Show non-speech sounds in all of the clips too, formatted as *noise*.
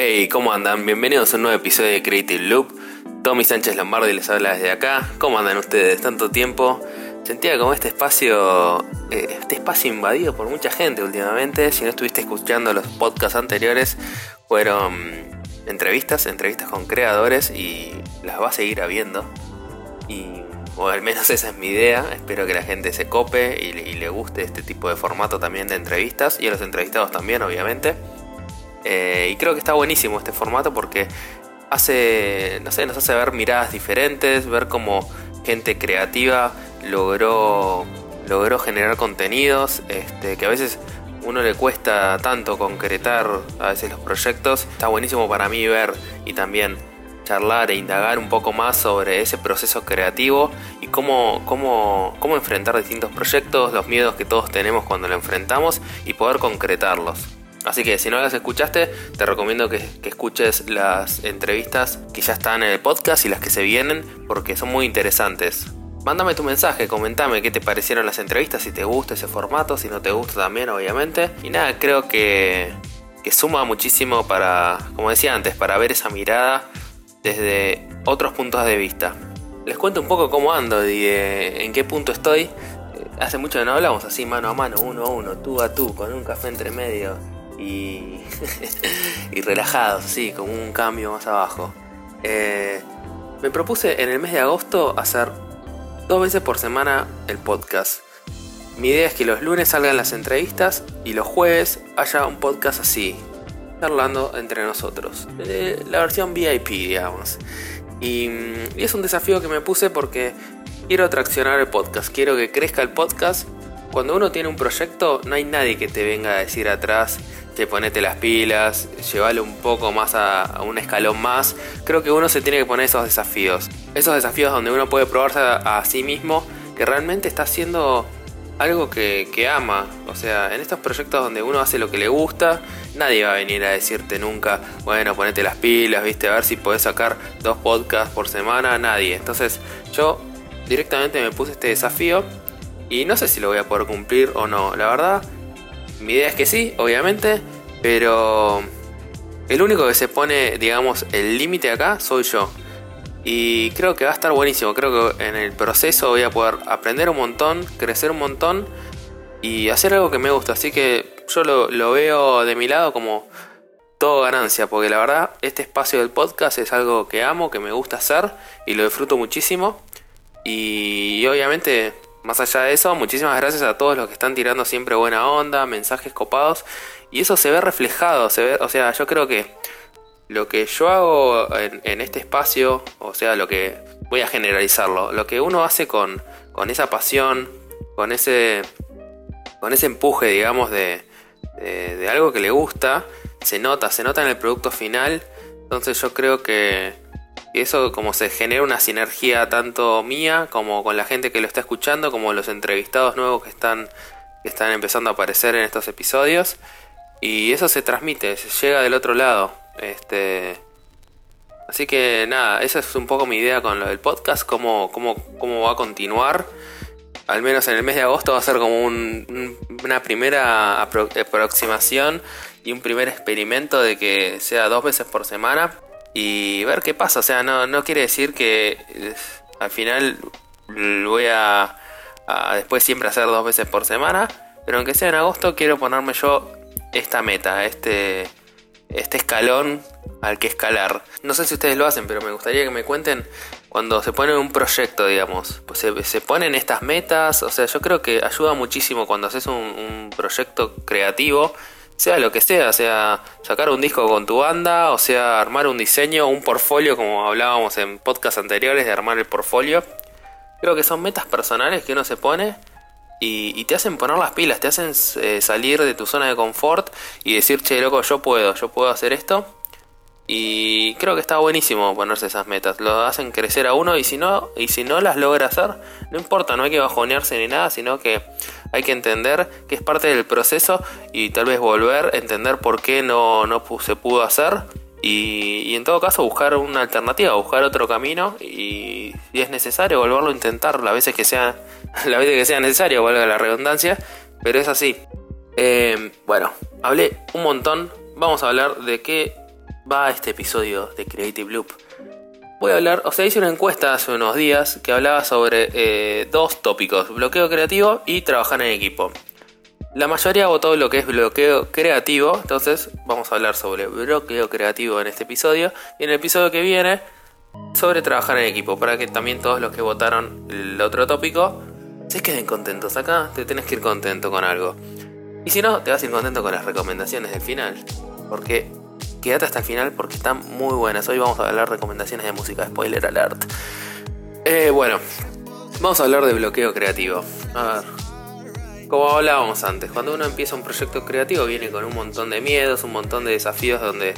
Hey, ¿cómo andan? Bienvenidos a un nuevo episodio de Creative Loop. Tommy Sánchez Lombardi les habla desde acá. ¿Cómo andan ustedes? Tanto tiempo. Sentía como este espacio, eh, este espacio invadido por mucha gente últimamente. Si no estuviste escuchando los podcasts anteriores, fueron entrevistas, entrevistas con creadores y las va a seguir habiendo. Y, o al menos esa es mi idea. Espero que la gente se cope y, y le guste este tipo de formato también de entrevistas y a los entrevistados también, obviamente. Eh, y creo que está buenísimo este formato porque hace, no sé, nos hace ver miradas diferentes, ver cómo gente creativa logró, logró generar contenidos, este, que a veces uno le cuesta tanto concretar a veces los proyectos. Está buenísimo para mí ver y también charlar e indagar un poco más sobre ese proceso creativo y cómo, cómo, cómo enfrentar distintos proyectos, los miedos que todos tenemos cuando lo enfrentamos y poder concretarlos. Así que si no las escuchaste, te recomiendo que, escuches las entrevistas que ya están en el podcast y las que se vienen, porque son muy interesantes. Mándame tu mensaje, comentame qué te parecieron las entrevistas, si te gusta ese formato, si no te gusta también, obviamente. Y nada, creo que, que suma muchísimo para, como decía antes, para ver esa mirada desde otros puntos de vista. Les cuento un poco cómo ando y en qué punto estoy. Eh, hace mucho que no hablamos así mano a mano, uno a uno, tú a tú, con un café entre medio y, *laughs* y relajados, así, como un cambio más abajo. Eh, me propuse en el mes de agosto hacer dos veces por semana el podcast. Mi idea es que los lunes salgan las entrevistas y los jueves haya un podcast así, charlando entre nosotros. Eh, la versión VIP, digamos. Y, y, es un desafío que me puse porque quiero atraccionar el podcast, quiero que crezca el podcast. Cuando uno tiene un proyecto, no hay nadie que te venga a decir atrás, ponete las pilas, llevarlo un poco más a, un escalón más. Creo que uno se tiene que poner esos desafíos. Esos desafíos donde uno puede probarse a, sí mismo que realmente está haciendo algo que, ama. O sea, en estos proyectos donde uno hace lo que le gusta, nadie va a venir a decirte nunca, bueno, ponete las pilas, viste, a ver si podés sacar dos podcasts por semana, nadie. Entonces yo directamente me puse este desafío y no sé si lo voy a poder cumplir o no. La verdad, mi idea es que sí, obviamente, pero el único que se pone, digamos, el límite acá soy yo. Y creo que va a estar buenísimo. Creo que en el proceso voy a poder aprender un montón, crecer un montón y hacer algo que me gusta. Así que yo lo, veo de mi lado como todo ganancia, porque la verdad este espacio del podcast es algo que amo, que me gusta hacer y lo disfruto muchísimo. y obviamente más allá de eso, muchísimas gracias a todos los que están tirando siempre buena onda, mensajes copados. Y eso se ve reflejado, se ve, o sea, yo creo que lo que yo hago en, este espacio, o sea, lo que voy a generalizarlo, lo que uno hace con, con esa pasión, con ese, con ese empuje, digamos, de, de algo que le gusta, se nota, se nota en el producto final. Entonces yo creo que eso como se genera una sinergia tanto mía como con la gente que lo está escuchando, como los entrevistados nuevos que están, que están empezando a aparecer en estos episodios. Y eso se transmite, se llega del otro lado. Este, así que nada, esa es un poco mi idea con lo del podcast, cómo, cómo, cómo va a continuar. Al menos en el mes de agosto va a ser como una primera aproximación y un primer experimento de que sea dos veces por semana y ver qué pasa. O sea, no, no quiere decir que al final voy a, después siempre hacer dos veces por semana, pero aunque sea en agosto quiero ponerme yo esta meta, este, este escalón al que escalar. No sé si ustedes lo hacen, pero me gustaría que me cuenten cuando se pone un proyecto, digamos, pues se, se, ponen estas metas, o sea, yo creo que ayuda muchísimo cuando haces un proyecto creativo sea lo que sea, sea sacar un disco con tu banda, o sea armar un diseño, un portfolio, como hablábamos en podcasts anteriores de armar el portfolio. Creo que son metas personales que uno se pone y, te hacen poner las pilas, te hacen eh, salir de tu zona de confort y decir, che, loco, yo puedo, yo puedo hacer esto. Y creo que está buenísimo ponerse esas metas. Lo hacen crecer a uno y si no, y si no las logra hacer, no importa, no hay que bajonearse ni nada, sino que hay que entender que es parte del proceso y tal vez volver a entender por qué no, no se pudo hacer. Y, en todo caso buscar una alternativa, buscar otro camino y si es necesario volverlo a intentar las veces que sea, *laughs* la veces que sea necesario, valga la redundancia, pero es así. Eh, bueno, hablé un montón, vamos a hablar de qué va este episodio de Creative Loop? Voy a hablar, o sea, hice una encuesta hace unos días que hablaba sobre eh, dos tópicos, bloqueo creativo y trabajar en equipo. La mayoría votó lo que es bloqueo creativo, entonces vamos a hablar sobre bloqueo creativo en este episodio y en el episodio que viene sobre trabajar en equipo, para que también todos los que votaron el otro tópico se queden contentos. Acá te tenés que ir contento con algo. Y si no, te vas a ir contento con las recomendaciones del final, porque quédate hasta el final porque están muy buenas. Hoy vamos a hablar de recomendaciones de música, spoiler alert. Eh, bueno, vamos a hablar de bloqueo creativo. A ver, como hablábamos antes, cuando uno empieza un proyecto creativo viene con un montón de miedos, un montón de desafíos donde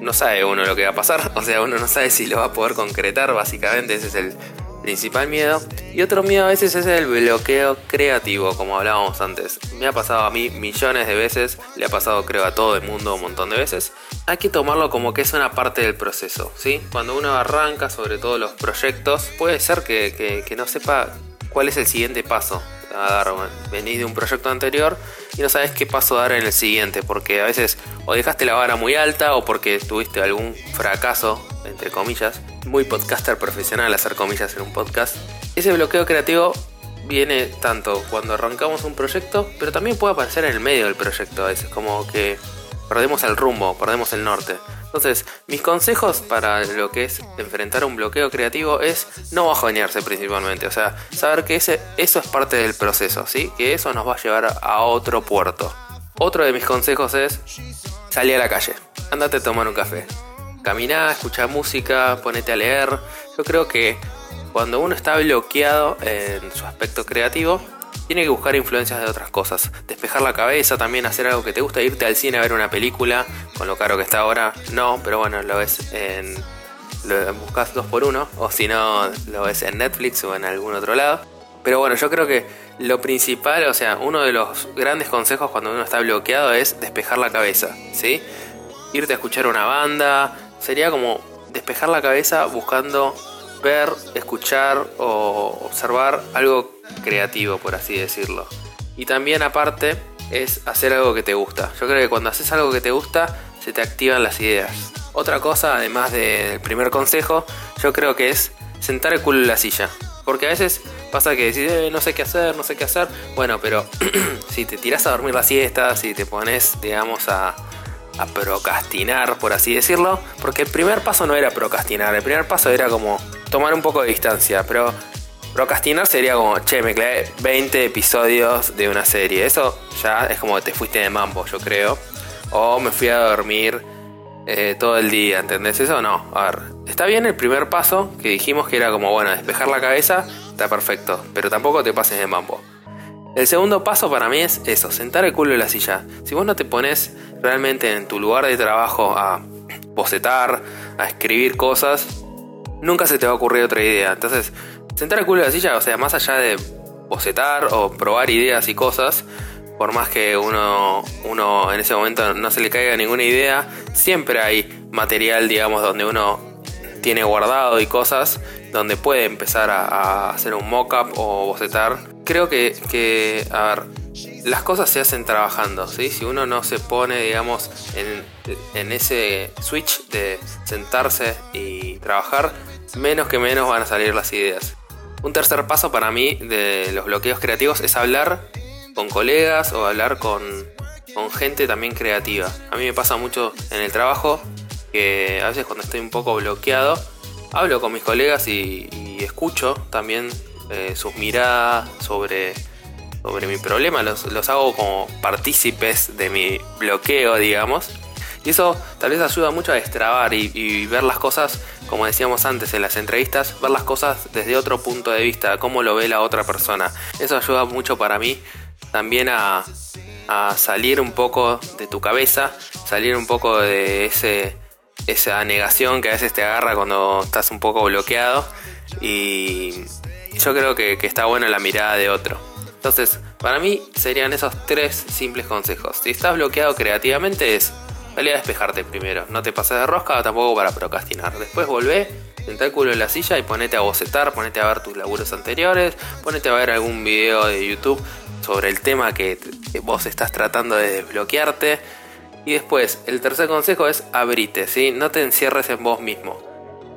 no sabe uno lo que va a pasar, *laughs* o sea, uno no sabe si lo va a poder concretar, básicamente ese es el principal miedo. Y otro miedo a veces es el bloqueo creativo, como hablábamos antes. Me ha pasado a mí millones de veces, le ha pasado creo a todo el mundo un montón de veces. Hay que tomarlo como que es una parte del proceso, ¿sí? Cuando uno arranca, sobre todo los proyectos, puede ser que, que no sepa cuál es el siguiente paso a dar. Venís de un proyecto anterior y no sabes qué paso dar en el siguiente, porque a veces o dejaste la vara muy alta o porque tuviste algún fracaso, entre comillas, muy podcaster profesional hacer comillas en un podcast. Ese bloqueo creativo viene tanto cuando arrancamos un proyecto, pero también puede aparecer en el medio del proyecto a veces, como que perdemos el rumbo, perdemos el norte. Entonces, mis consejos para lo que es enfrentar un bloqueo creativo es no bajonearse principalmente, o sea, saber que ese, eso es parte del proceso, ¿sí? Que eso nos va a llevar a otro puerto. Otro de mis consejos es salir a la calle, andate a tomar un café. Caminá, escuchar música, ponete a leer. Yo creo que cuando uno está bloqueado en su aspecto creativo, tiene que buscar influencias de otras cosas. Despejar la cabeza, también hacer algo que te gusta, irte al cine a ver una película, con lo caro que está ahora, no, pero bueno, lo ves en. Lo buscas dos por uno, o si no, lo ves en Netflix o en algún otro lado. Pero bueno, yo creo que lo principal, o sea, uno de los grandes consejos cuando uno está bloqueado es despejar la cabeza, ¿sí? Irte a escuchar una banda, sería como despejar la cabeza buscando ver, escuchar o observar algo creativo, por así decirlo. Y también aparte es hacer algo que te gusta. Yo creo que cuando haces algo que te gusta, se te activan las ideas. Otra cosa, además del primer consejo, yo creo que es sentar el culo en la silla. Porque a veces pasa que decís, eh, no sé qué hacer, no sé qué hacer. Bueno, pero *clears throat* si te tiras a dormir la siesta, si te pones, digamos, a, a procrastinar, por así decirlo. Porque el primer paso no era procrastinar, el primer paso era como tomar un poco de distancia. Pero Procrastinar sería como, che, me clavé 20 episodios de una serie. Eso ya es como te fuiste de mambo, yo creo. O me fui a dormir eh, todo el día, ¿entendés eso? No, a ver, está bien el primer paso que dijimos que era como, bueno, despejar la cabeza, está perfecto, pero tampoco te pases de mambo. El segundo paso para mí es eso, sentar el culo en la silla. Si vos no te pones realmente en tu lugar de trabajo a bocetar, a escribir cosas, nunca se te va a ocurrir otra idea. Entonces, sentar el culo en la silla, o sea, más allá de bocetar o probar ideas y cosas, por más que uno, uno en ese momento no se le caiga ninguna idea, siempre hay material, digamos, donde uno tiene guardado y cosas, donde puede empezar a, hacer un mock-up o bocetar. Creo que, que, a ver, las cosas se hacen trabajando, ¿sí? Si uno no se pone, digamos, en, en ese switch de sentarse y trabajar, menos que menos van a salir las ideas. Un tercer paso para mí de los bloqueos creativos es hablar con colegas o hablar con, gente también creativa. A mí me pasa mucho en el trabajo que a veces cuando estoy un poco bloqueado, hablo con mis colegas y, escucho también eh, sus miradas sobre, sobre mi problema, los, los hago como partícipes de mi bloqueo, digamos. Y eso tal vez ayuda mucho a destrabar y, ver las cosas, como decíamos antes en las entrevistas, ver las cosas desde otro punto de vista, cómo lo ve la otra persona. Eso ayuda mucho para mí también a, salir un poco de tu cabeza, salir un poco de esa negación que a veces te agarra cuando estás un poco bloqueado. Y yo creo que, que está buena la mirada de otro. Entonces, para mí serían esos tres simples consejos. Si estás bloqueado creativamente es Dale a despejarte primero. No te pases de rosca tampoco para procrastinar. Después volvé, sentá el culo en la silla y ponete a bocetar, ponete a ver tus laburos anteriores, ponete a ver algún video de YouTube sobre el tema que vos estás tratando de desbloquearte. Y después, el tercer consejo es abrite, ¿sí? No te encierres en vos mismo.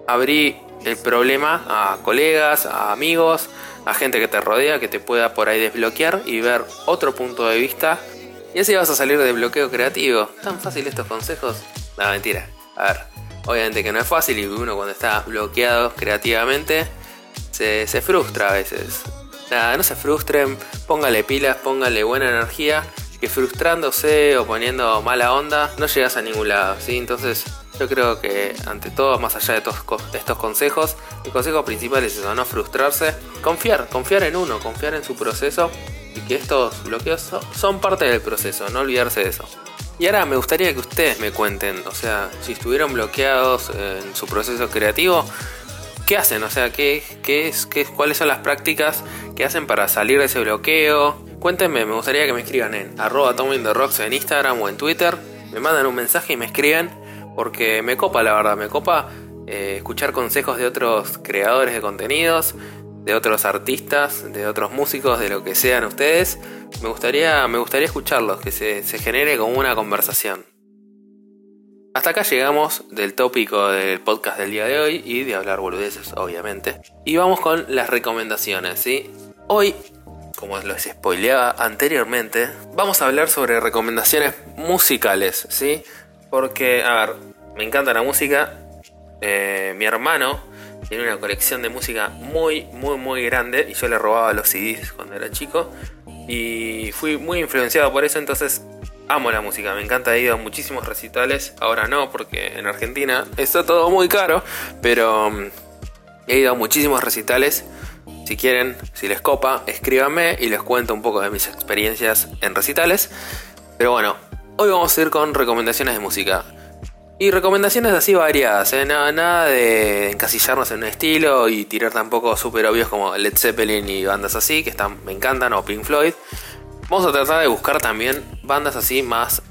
Abrí el problema a colegas, a amigos, a gente que te rodea, que te pueda por ahí desbloquear y ver otro punto de vista. Y así vas a salir de bloqueo creativo. ¿Tan fácil estos consejos? No, mentira. A ver, obviamente que no es fácil y uno cuando está bloqueado creativamente se, se frustra a veces. Nada, no se frustren, póngale pilas, póngale buena energía que frustrándose o poniendo mala onda no llegas a ningún lado, ¿sí? Entonces yo creo que ante todo, más allá de estos consejos, el consejo principal es eso, no frustrarse, confiar, confiar en uno, confiar en su proceso y que estos bloqueos son parte del proceso, no olvidarse de eso. Y ahora me gustaría que ustedes me cuenten, o sea, si estuvieron bloqueados en su proceso creativo, ¿qué hacen? O sea, ¿qué, qué es, qué, ¿cuáles son las prácticas que hacen para salir de ese bloqueo? Cuéntenme, me gustaría que me escriban en arroba Rocks en Instagram o en Twitter. Me mandan un mensaje y me escriben porque me copa, la verdad, me copa eh, escuchar consejos de otros creadores de contenidos, de otros artistas, de otros músicos, de lo que sean ustedes. Me gustaría, me gustaría escucharlos, que se, se genere como una conversación. Hasta acá llegamos del tópico del podcast del día de hoy y de hablar boludeces, obviamente. Y vamos con las recomendaciones, ¿sí? Hoy como les spoileaba anteriormente, vamos a hablar sobre recomendaciones musicales, ¿sí? Porque, a ver, me encanta la música. Eh, mi hermano tiene una colección de música muy, muy, muy grande y yo le robaba los CDs cuando era chico. Y fui muy influenciado por eso, entonces amo la música, me encanta, he ido a muchísimos recitales, ahora no, porque en Argentina está todo muy caro, pero mm, he ido a muchísimos recitales si quieren, si les copa, escríbanme y les cuento un poco de mis experiencias en recitales. Pero bueno, hoy vamos a ir con recomendaciones de música. Y recomendaciones así variadas, ¿eh? nada, nada, de encasillarnos en un estilo y tirar tampoco súper obvios como Led Zeppelin y bandas así, que están, me encantan, o Pink Floyd. Vamos a tratar de buscar también bandas así más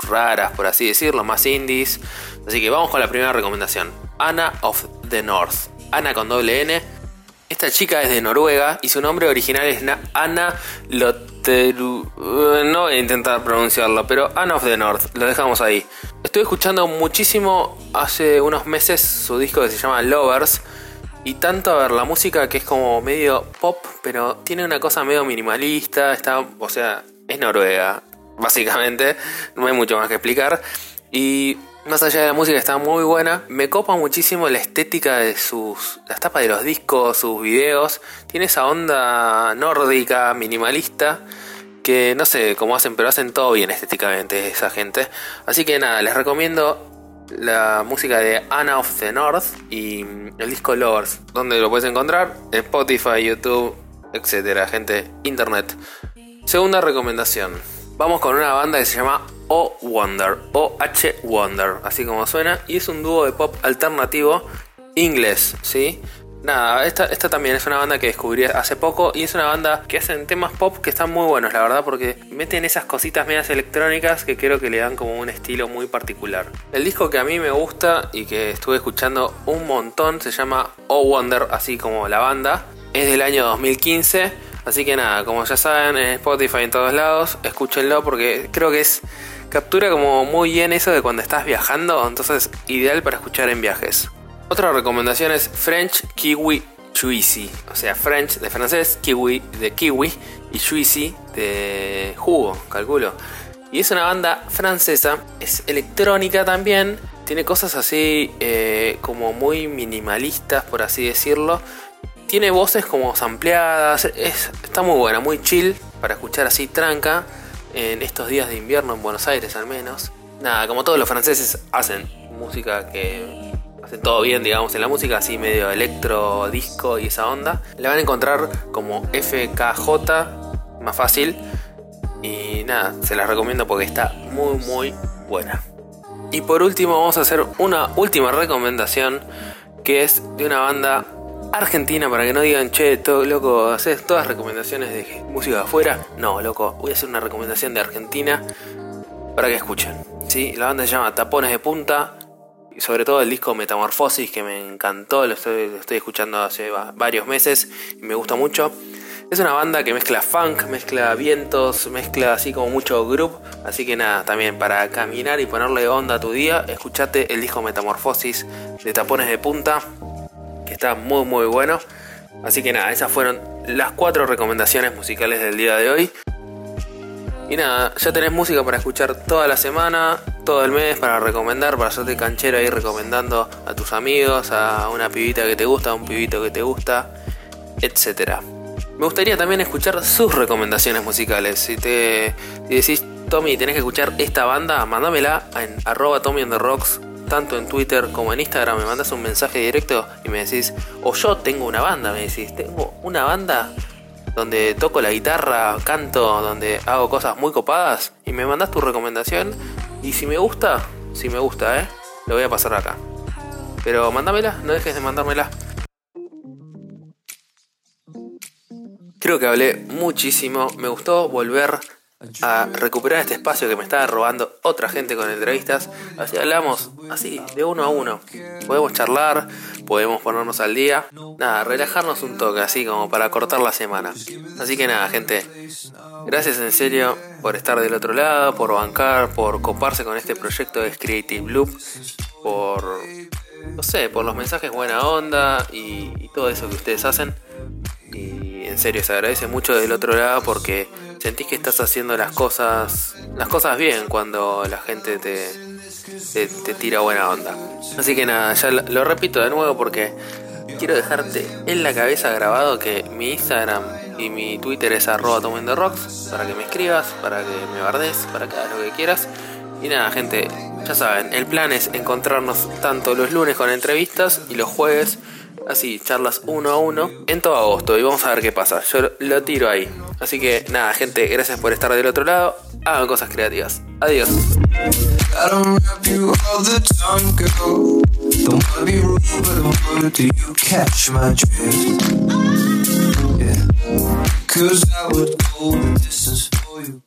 raras, por así decirlo, más indies. Así que vamos con la primera recomendación. Anna of the North. Ana con doble N esta chica es de Noruega y su nombre original es Anna Lotteru. Eh, no voy a intentar pronunciarlo, pero Anna of the North, lo dejamos ahí. Estoy escuchando muchísimo hace unos meses su disco que se llama Lovers. Y tanto a ver la música que es como medio pop, pero tiene una cosa medio minimalista. Está, o sea, es Noruega, básicamente. No hay mucho más que explicar. Y más allá de la música está muy buena, me copa muchísimo la estética de sus. las tapas de los discos, sus videos. Tiene esa onda nórdica, minimalista, que no sé cómo hacen, pero hacen todo bien estéticamente esa gente. Así que nada, les recomiendo la música de Anna of the North y el disco Lovers. ¿Dónde lo puedes encontrar? Spotify, YouTube, etcétera, gente, internet. Segunda recomendación. Vamos con una banda que se llama O Wonder, O-H Wonder, así como suena, y es un dúo de pop alternativo inglés, ¿sí? Nada, esta, también es una banda que descubrí hace poco y es una banda que hacen temas pop que están muy buenos, la verdad, porque meten esas cositas medias electrónicas que creo que le dan como un estilo muy particular. El disco que a mí me gusta y que estuve escuchando un montón se llama O Wonder, así como la banda, es del año 2015 Así que nada, como ya saben, en Spotify en todos lados, escúchenlo porque creo que es captura como muy bien eso de cuando estás viajando, entonces ideal para escuchar en viajes. Otra recomendación es French Kiwi Juicy, o sea, French de francés, kiwi de kiwi y juicy de jugo, calculo. Y es una banda francesa, es electrónica también, tiene cosas así eh, como muy minimalistas, por así decirlo, tiene voces como sampleadas, es, está muy buena, muy chill para escuchar así tranca en estos días de invierno en Buenos Aires al menos. Nada, como todos los franceses hacen música que hace todo bien, digamos, en la música así medio electro, disco y esa onda. La van a encontrar como FKJ, más fácil. Y nada, se las recomiendo porque está muy muy buena. Y por último vamos a hacer una última recomendación que es de una banda Argentina para que no digan, che, todo, loco, haces todas recomendaciones de música de afuera. No, loco, voy a hacer una recomendación de Argentina para que escuchen. ¿sí? La banda se llama Tapones de Punta. Y sobre todo el disco Metamorfosis, que me encantó, lo estoy, escuchando hace varios meses y me gusta mucho. Es una banda que mezcla funk, mezcla vientos, mezcla así como mucho group. Así que nada, también para caminar y ponerle onda a tu día, escuchate el disco Metamorfosis de Tapones de Punta, que está muy muy bueno. Así que nada, esas fueron las cuatro recomendaciones musicales del día de hoy. Y nada, ya tenés música para escuchar toda la semana, todo el mes, para recomendar, para hacerte canchero ahí recomendando a tus amigos, a una pibita que te gusta, a un pibito que te gusta, etc. Me gustaría también escuchar sus recomendaciones musicales. Si te decís, Tommy, tenés que escuchar esta banda, mándamela en arroba Tommy on the Rocks, tanto en Twitter como en Instagram. Me mandas un mensaje directo y me decís, o yo tengo una banda, me decís, tengo una banda donde toco la guitarra, canto, donde hago cosas muy copadas y me mandas tu recomendación y si me gusta, si me gusta, ¿eh? Lo voy a pasar acá. Pero mándamela, no dejes de mandármela. Creo que hablé muchísimo, me gustó volver a recuperar este espacio que me estaba robando otra gente con entrevistas. Así hablamos, así, de uno a uno. Podemos charlar, podemos ponernos al día. Nada, relajarnos un toque, así como para cortar la semana. Así que nada, gente. Gracias en serio por estar del otro lado, por bancar, por coparse con este proyecto de Creative Loop, por, no sé, por los mensajes buena onda y, y todo eso que ustedes hacen. Y en serio, se agradece mucho del otro lado porque sentís que estás haciendo las cosas las cosas bien cuando la gente te, te, tira buena onda. Así que nada, ya lo, repito de nuevo porque quiero dejarte en la cabeza grabado que mi Instagram y mi Twitter es arroba rocks para que me escribas, para que me bardes, para que hagas lo que quieras. Y nada, gente, ya saben, el plan es encontrarnos tanto los lunes con entrevistas y los jueves así, charlas uno a uno en todo agosto y vamos a ver qué pasa. Yo lo tiro ahí. Así que nada, gente, gracias por estar del otro lado. Hagan cosas creativas. Adiós. Cause I would go for you.